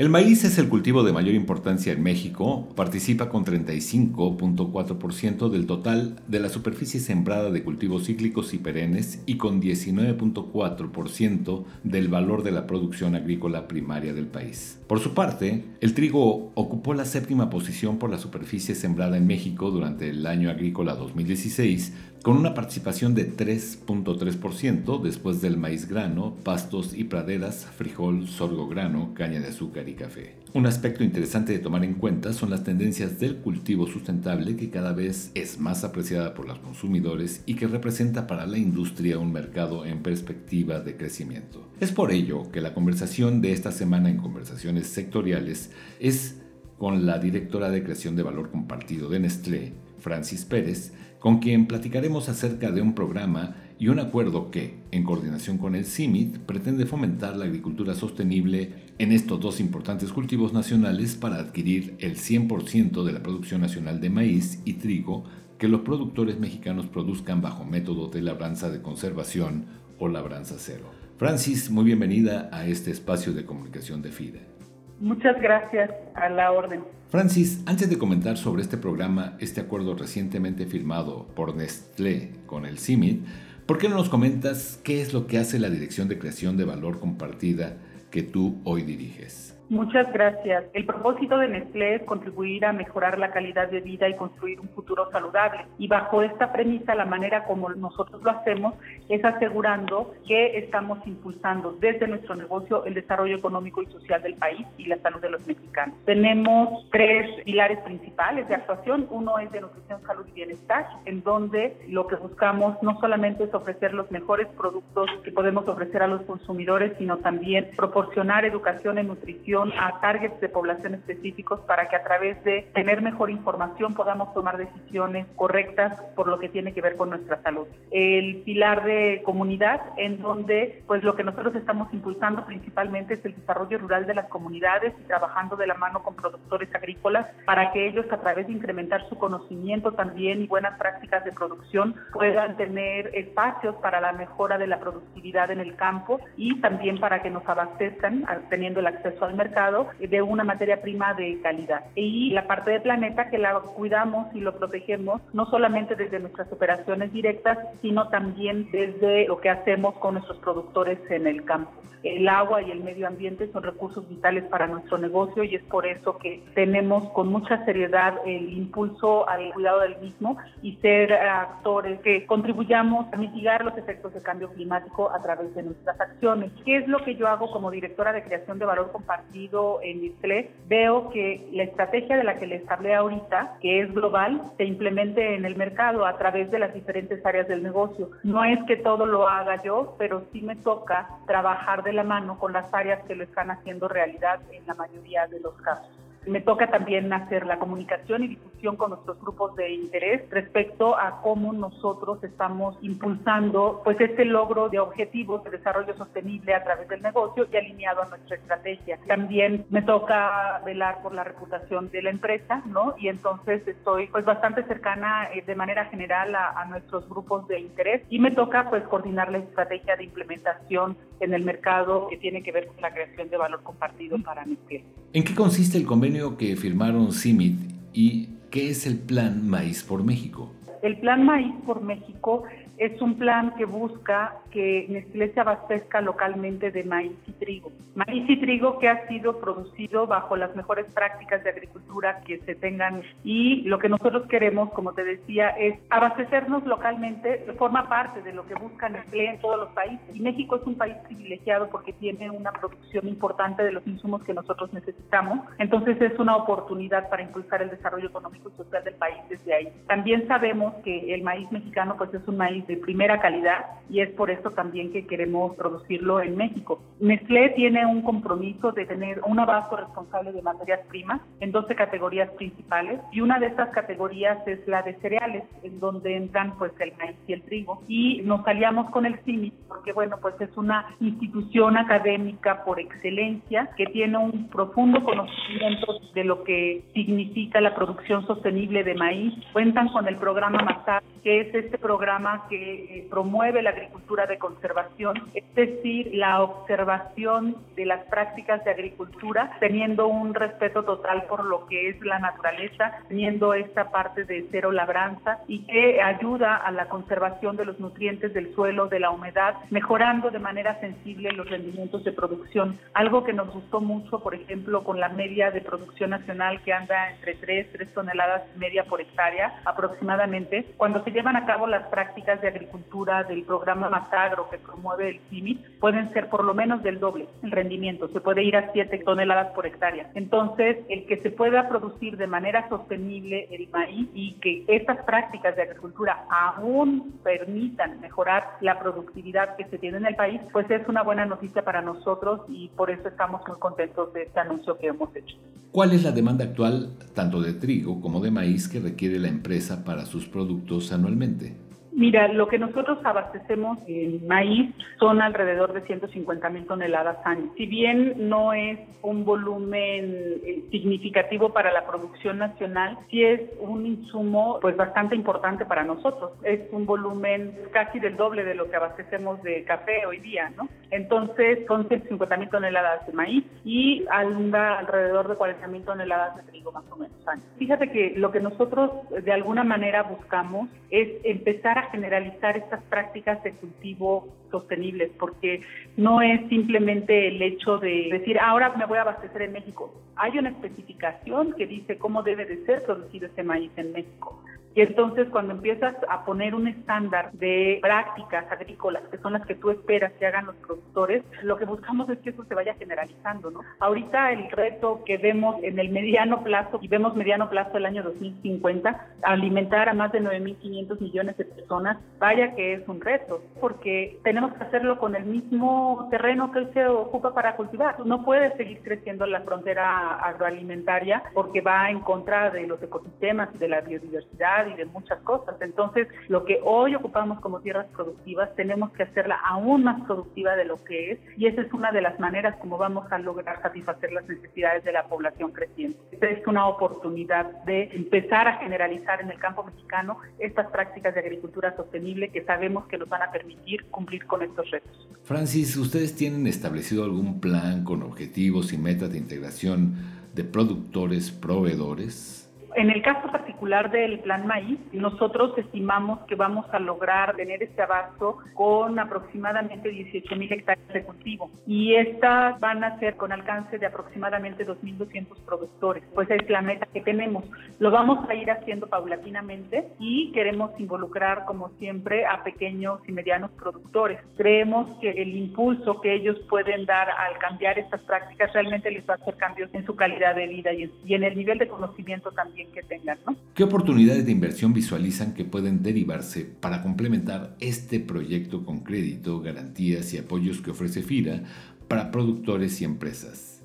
El maíz es el cultivo de mayor importancia en México, participa con 35.4% del total de la superficie sembrada de cultivos cíclicos y perennes y con 19.4% del valor de la producción agrícola primaria del país. Por su parte, el trigo ocupó la séptima posición por la superficie sembrada en México durante el año agrícola 2016, con una participación de 3.3% después del maíz grano, pastos y praderas, frijol, sorgo grano, caña de azúcar y café. Un aspecto interesante de tomar en cuenta son las tendencias del cultivo sustentable que cada vez es más apreciada por los consumidores y que representa para la industria un mercado en perspectiva de crecimiento. Es por ello que la conversación de esta semana en conversaciones sectoriales es con la directora de creación de valor compartido de Nestlé, Francis Pérez, con quien platicaremos acerca de un programa y un acuerdo que, en coordinación con el CIMIT, pretende fomentar la agricultura sostenible en estos dos importantes cultivos nacionales para adquirir el 100% de la producción nacional de maíz y trigo que los productores mexicanos produzcan bajo método de labranza de conservación o labranza cero. Francis, muy bienvenida a este espacio de comunicación de FIDE. Muchas gracias a la orden. Francis, antes de comentar sobre este programa, este acuerdo recientemente firmado por Nestlé con el CIMIT, ¿por qué no nos comentas qué es lo que hace la Dirección de Creación de Valor Compartida que tú hoy diriges? Muchas gracias. El propósito de Nestlé es contribuir a mejorar la calidad de vida y construir un futuro saludable. Y bajo esta premisa, la manera como nosotros lo hacemos es asegurando que estamos impulsando desde nuestro negocio el desarrollo económico y social del país y la salud de los mexicanos. Tenemos tres pilares principales de actuación. Uno es de nutrición, salud y bienestar, en donde lo que buscamos no solamente es ofrecer los mejores productos que podemos ofrecer a los consumidores, sino también proporcionar educación en nutrición a targets de población específicos para que a través de tener mejor información podamos tomar decisiones correctas por lo que tiene que ver con nuestra salud. El pilar de comunidad, en donde pues lo que nosotros estamos impulsando principalmente es el desarrollo rural de las comunidades y trabajando de la mano con productores agrícolas para que ellos a través de incrementar su conocimiento también y buenas prácticas de producción puedan tener espacios para la mejora de la productividad en el campo y también para que nos abastezcan teniendo el acceso al mercado de una materia prima de calidad. Y la parte de planeta que la cuidamos y lo protegemos no solamente desde nuestras operaciones directas, sino también desde lo que hacemos con nuestros productores en el campo. El agua y el medio ambiente son recursos vitales para nuestro negocio y es por eso que tenemos con mucha seriedad el impulso al cuidado del mismo y ser actores que contribuyamos a mitigar los efectos del cambio climático a través de nuestras acciones. ¿Qué es lo que yo hago como directora de creación de valor compartido? en Nestlé, veo que la estrategia de la que les hablé ahorita, que es global, se implemente en el mercado a través de las diferentes áreas del negocio. No es que todo lo haga yo, pero sí me toca trabajar de la mano con las áreas que lo están haciendo realidad en la mayoría de los casos. Me toca también hacer la comunicación y difusión con nuestros grupos de interés respecto a cómo nosotros estamos impulsando pues este logro de objetivos de desarrollo sostenible a través del negocio y alineado a nuestra estrategia. También me toca velar por la reputación de la empresa, ¿no? Y entonces estoy pues bastante cercana eh, de manera general a, nuestros grupos de interés y me toca pues coordinar la estrategia de implementación en el mercado que tiene que ver con la creación de valor compartido para Nestlé. ¿En qué consiste el convenio que firmaron CIMIT y qué es el Plan Maíz por México. El Plan Maíz por México es un plan que busca que Nestlé se abastezca localmente de maíz y trigo. Maíz y trigo que ha sido producido bajo las mejores prácticas de agricultura que se tengan y lo que nosotros queremos, como te decía, es abastecernos localmente, forma parte de lo que busca Nestlé en todos los países. Y México es un país privilegiado porque tiene una producción importante de los insumos que nosotros necesitamos. Entonces es una oportunidad para impulsar el desarrollo económico y social del país desde ahí. También sabemos que el maíz mexicano pues es un maíz de primera calidad y es por eso supuesto también que queremos producirlo en México. Nestlé tiene un compromiso de tener un abasto responsable de materias primas en 12 categorías principales y una de estas categorías es la de cereales, en donde entran pues el maíz y el trigo. Y nos aliamos con el CIMI porque bueno, pues es una institución académica por excelencia que tiene un profundo conocimiento de lo que significa la producción sostenible de maíz. Cuentan con el programa MASAR, que es este programa que eh, promueve la agricultura de conservación, es decir, la observación de las prácticas de agricultura, teniendo un respeto total por lo que es la naturaleza, teniendo esta parte de cero labranza y que ayuda a la conservación de los nutrientes del suelo, de la humedad, mejorando de manera sensible los rendimientos de producción. Algo que nos gustó mucho, por ejemplo, con la media de producción nacional que anda entre 3, 3 toneladas y media por hectárea aproximadamente, cuando se llevan a cabo las prácticas de agricultura del programa Matagro que promueve el CIMI, pueden ser por lo menos del doble el rendimiento, se puede ir a 7 toneladas por hectárea. Entonces, el que se pueda producir de manera sostenible el maíz y que estas prácticas de agricultura aún permitan mejorar la productividad que se tiene en el país, pues es una buena noticia para nosotros y por eso estamos muy contentos de este anuncio que hemos hecho. ¿Cuál es la demanda actual tanto de trigo como de maíz que requiere la empresa para sus productos anualmente? Mira, lo que nosotros abastecemos en maíz son alrededor de 150 mil toneladas año. Si bien no es un volumen eh, significativo para la producción nacional, sí es un insumo pues bastante importante para nosotros. Es un volumen casi del doble de lo que abastecemos de café hoy día, ¿no? Entonces son 150 mil toneladas de maíz y anda alrededor de 40 mil toneladas de trigo más o menos año. Fíjate que lo que nosotros de alguna manera buscamos es empezar generalizar estas prácticas de cultivo sostenibles, porque no es simplemente el hecho de decir, ahora me voy a abastecer en México. Hay una especificación que dice cómo debe de ser producido ese maíz en México. Y entonces cuando empiezas a poner un estándar de prácticas agrícolas, que son las que tú esperas que hagan los productores, lo que buscamos es que eso se vaya generalizando, ¿no? Ahorita el reto que vemos en el mediano plazo, y vemos mediano plazo el año 2050, alimentar a más de 9.500 millones de personas, vaya que es un reto, porque tenemos que hacerlo con el mismo terreno que se ocupa para cultivar. No puede seguir creciendo la frontera agroalimentaria porque va en contra de los ecosistemas de la biodiversidad y de muchas cosas. Entonces, lo que hoy ocupamos como tierras productivas, tenemos que hacerla aún más productiva de lo que es y esa es una de las maneras como vamos a lograr satisfacer las necesidades de la población creciente. Esta es una oportunidad de empezar a generalizar en el campo mexicano estas prácticas de agricultura sostenible que sabemos que nos van a permitir cumplir con estos retos. Francis, ¿ustedes tienen establecido algún plan con objetivos y metas de integración de productores proveedores? En el caso particular del plan maíz, nosotros estimamos que vamos a lograr tener este abasto con aproximadamente 18 mil hectáreas de cultivo y estas van a ser con alcance de aproximadamente 2.200 productores. Pues es la meta que tenemos. Lo vamos a ir haciendo paulatinamente y queremos involucrar, como siempre, a pequeños y medianos productores. Creemos que el impulso que ellos pueden dar al cambiar estas prácticas realmente les va a hacer cambios en su calidad de vida y en el nivel de conocimiento también que tengan. ¿Qué oportunidades de inversión visualizan que pueden derivarse para complementar este proyecto con crédito, garantías y apoyos que ofrece FIRA para productores y empresas?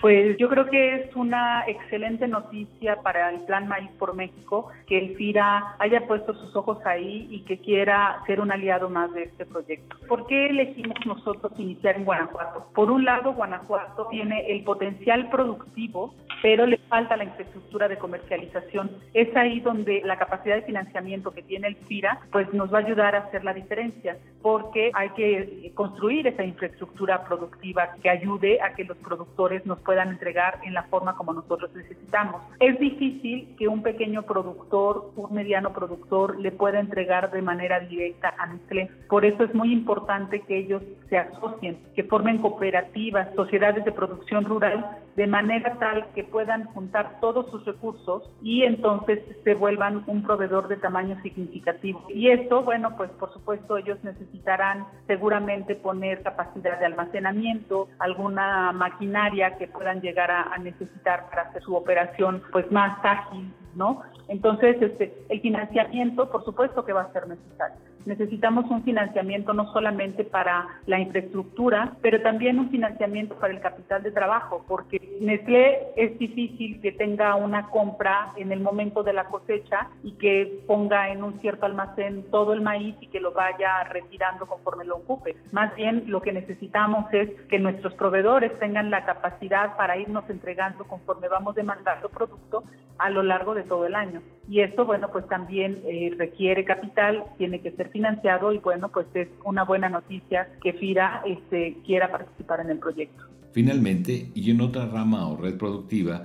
Pues yo creo que es una excelente noticia para el Plan Maíz por México que el FIRA haya puesto sus ojos ahí y que quiera ser un aliado más de este proyecto. ¿Por qué elegimos nosotros iniciar en Guanajuato? Por un lado, Guanajuato tiene el potencial productivo, pero le falta la infraestructura de comercialización. Es ahí donde la capacidad de financiamiento que tiene el FIRA pues nos va a ayudar a hacer la diferencia, porque hay que construir esa infraestructura productiva que ayude a que los productores nos puedan entregar en la forma como nosotros necesitamos. Es difícil que un pequeño productor, un mediano productor, le pueda entregar de manera directa a Nestlé. Por eso es muy importante que ellos se asocien, que formen cooperativas, sociedades de producción rural, de manera tal que puedan juntar todos sus recursos y entonces se vuelvan un proveedor de tamaño significativo. Y esto, bueno, pues por supuesto ellos necesitarán seguramente poner capacidad de almacenamiento, alguna maquinaria que puedan llegar a, necesitar para hacer su operación pues más ágil, ¿no? Entonces, este, el financiamiento, por supuesto que va a ser necesario. Necesitamos un financiamiento no solamente para la infraestructura, pero también un financiamiento para el capital de trabajo, porque Nestlé es difícil que tenga una compra en el momento de la cosecha y que ponga en un cierto almacén todo el maíz y que lo vaya retirando conforme lo ocupe. Más bien lo que necesitamos es que nuestros proveedores tengan la capacidad para irnos entregando conforme vamos demandando producto a lo largo de todo el año. Y esto, bueno, pues también eh, requiere capital, tiene que ser financiado y bueno, pues es una buena noticia que FIRA este, quiera participar en el proyecto. Finalmente, y en otra rama o red productiva,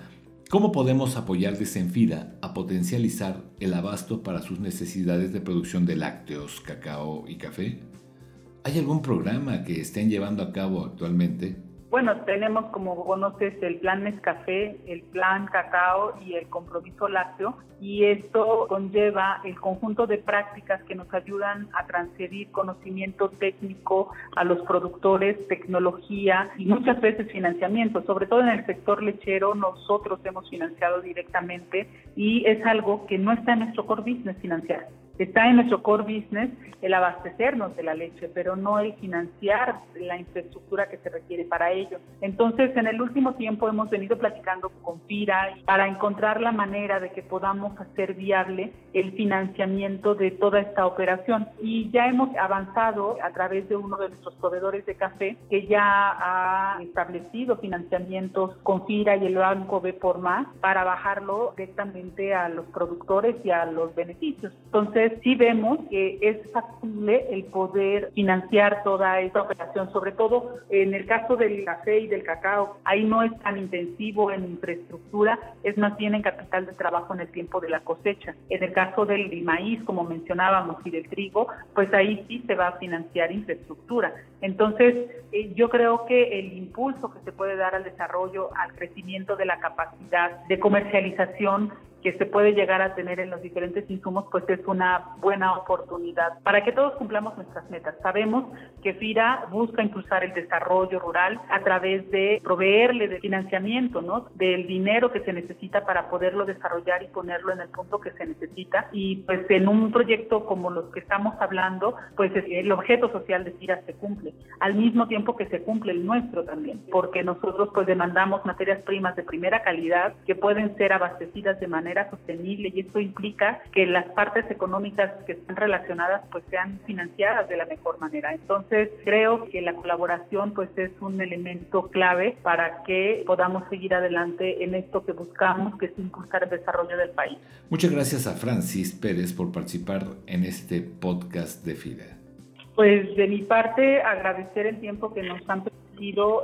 ¿cómo podemos apoyar desde a potencializar el abasto para sus necesidades de producción de lácteos, cacao y café? ¿Hay algún programa que estén llevando a cabo actualmente? Bueno, tenemos, como conoces, el plan Nescafé, el plan Cacao y el compromiso lácteo, y esto conlleva el conjunto de prácticas que nos ayudan a transferir conocimiento técnico a los productores, tecnología y muchas veces financiamiento. Sobre todo en el sector lechero, nosotros hemos financiado directamente y es algo que no está en nuestro core business financiar. Está en nuestro core business el abastecernos de la leche, pero no el financiar la infraestructura que se requiere para ello. Entonces, en el último tiempo hemos venido platicando con FIRA para encontrar la manera de que podamos hacer viable el financiamiento de toda esta operación. Y ya hemos avanzado a través de uno de nuestros proveedores de café que ya ha establecido financiamientos con FIRA y el Banco B por más para bajarlo directamente a los productores y a los beneficios. Entonces, sí vemos que es factible el poder financiar toda esta operación, sobre todo en el caso del café y del cacao, ahí no es tan intensivo en infraestructura, es más bien en capital de trabajo en el tiempo de la cosecha. En el caso del maíz, como mencionábamos, y del trigo, pues ahí sí se va a financiar infraestructura. Entonces, eh, yo creo que el impulso que se puede dar al desarrollo, al crecimiento de la capacidad de comercialización que se puede llegar a tener en los diferentes insumos, pues es una buena oportunidad para que todos cumplamos nuestras metas. Sabemos que FIRA busca impulsar el desarrollo rural a través de proveerle de financiamiento, ¿no? Del dinero que se necesita para poderlo desarrollar y ponerlo en el punto que se necesita. Y pues en un proyecto como los que estamos hablando, pues el objeto social de FIRA se cumple, al mismo tiempo que se cumple el nuestro también, porque nosotros pues demandamos materias primas de primera calidad que pueden ser abastecidas de manera sostenible y esto implica que las partes económicas que están relacionadas pues sean financiadas de la mejor manera. Entonces creo que la colaboración pues es un elemento clave para que podamos seguir adelante en esto que buscamos, que es impulsar el desarrollo del país. Muchas gracias a Francis Pérez por participar en este podcast de FIDE. Pues de mi parte agradecer el tiempo que nos han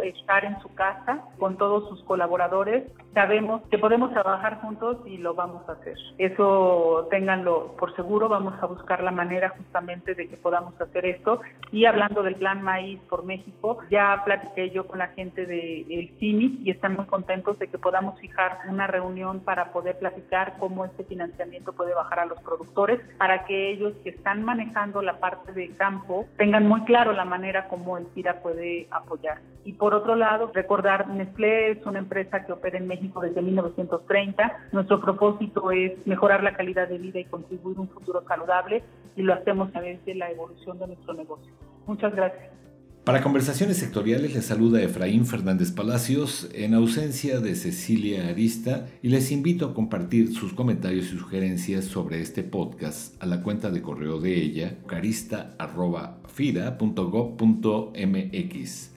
estar en su casa con todos sus colaboradores. Sabemos que podemos trabajar juntos y lo vamos a hacer. Eso ténganlo por seguro, vamos a buscar la manera justamente de que podamos hacer esto. Y hablando del plan Maíz por México, ya platiqué yo con la gente del de CIMI y están muy contentos de que podamos fijar una reunión para poder platicar cómo este financiamiento puede bajar a los productores, para que ellos que están manejando la parte de campo tengan muy claro la manera como el PIRA puede apoyar. Y por otro lado, recordar, Nestlé es una empresa que opera en México desde 1930. Nuestro propósito es mejorar la calidad de vida y contribuir a un futuro saludable y lo hacemos a través de la evolución de nuestro negocio. Muchas gracias. Para conversaciones sectoriales les saluda Efraín Fernández Palacios en ausencia de Cecilia Arista y les invito a compartir sus comentarios y sugerencias sobre este podcast a la cuenta de correo de ella carista.fida.gov.mx.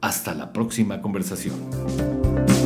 Hasta la próxima conversación.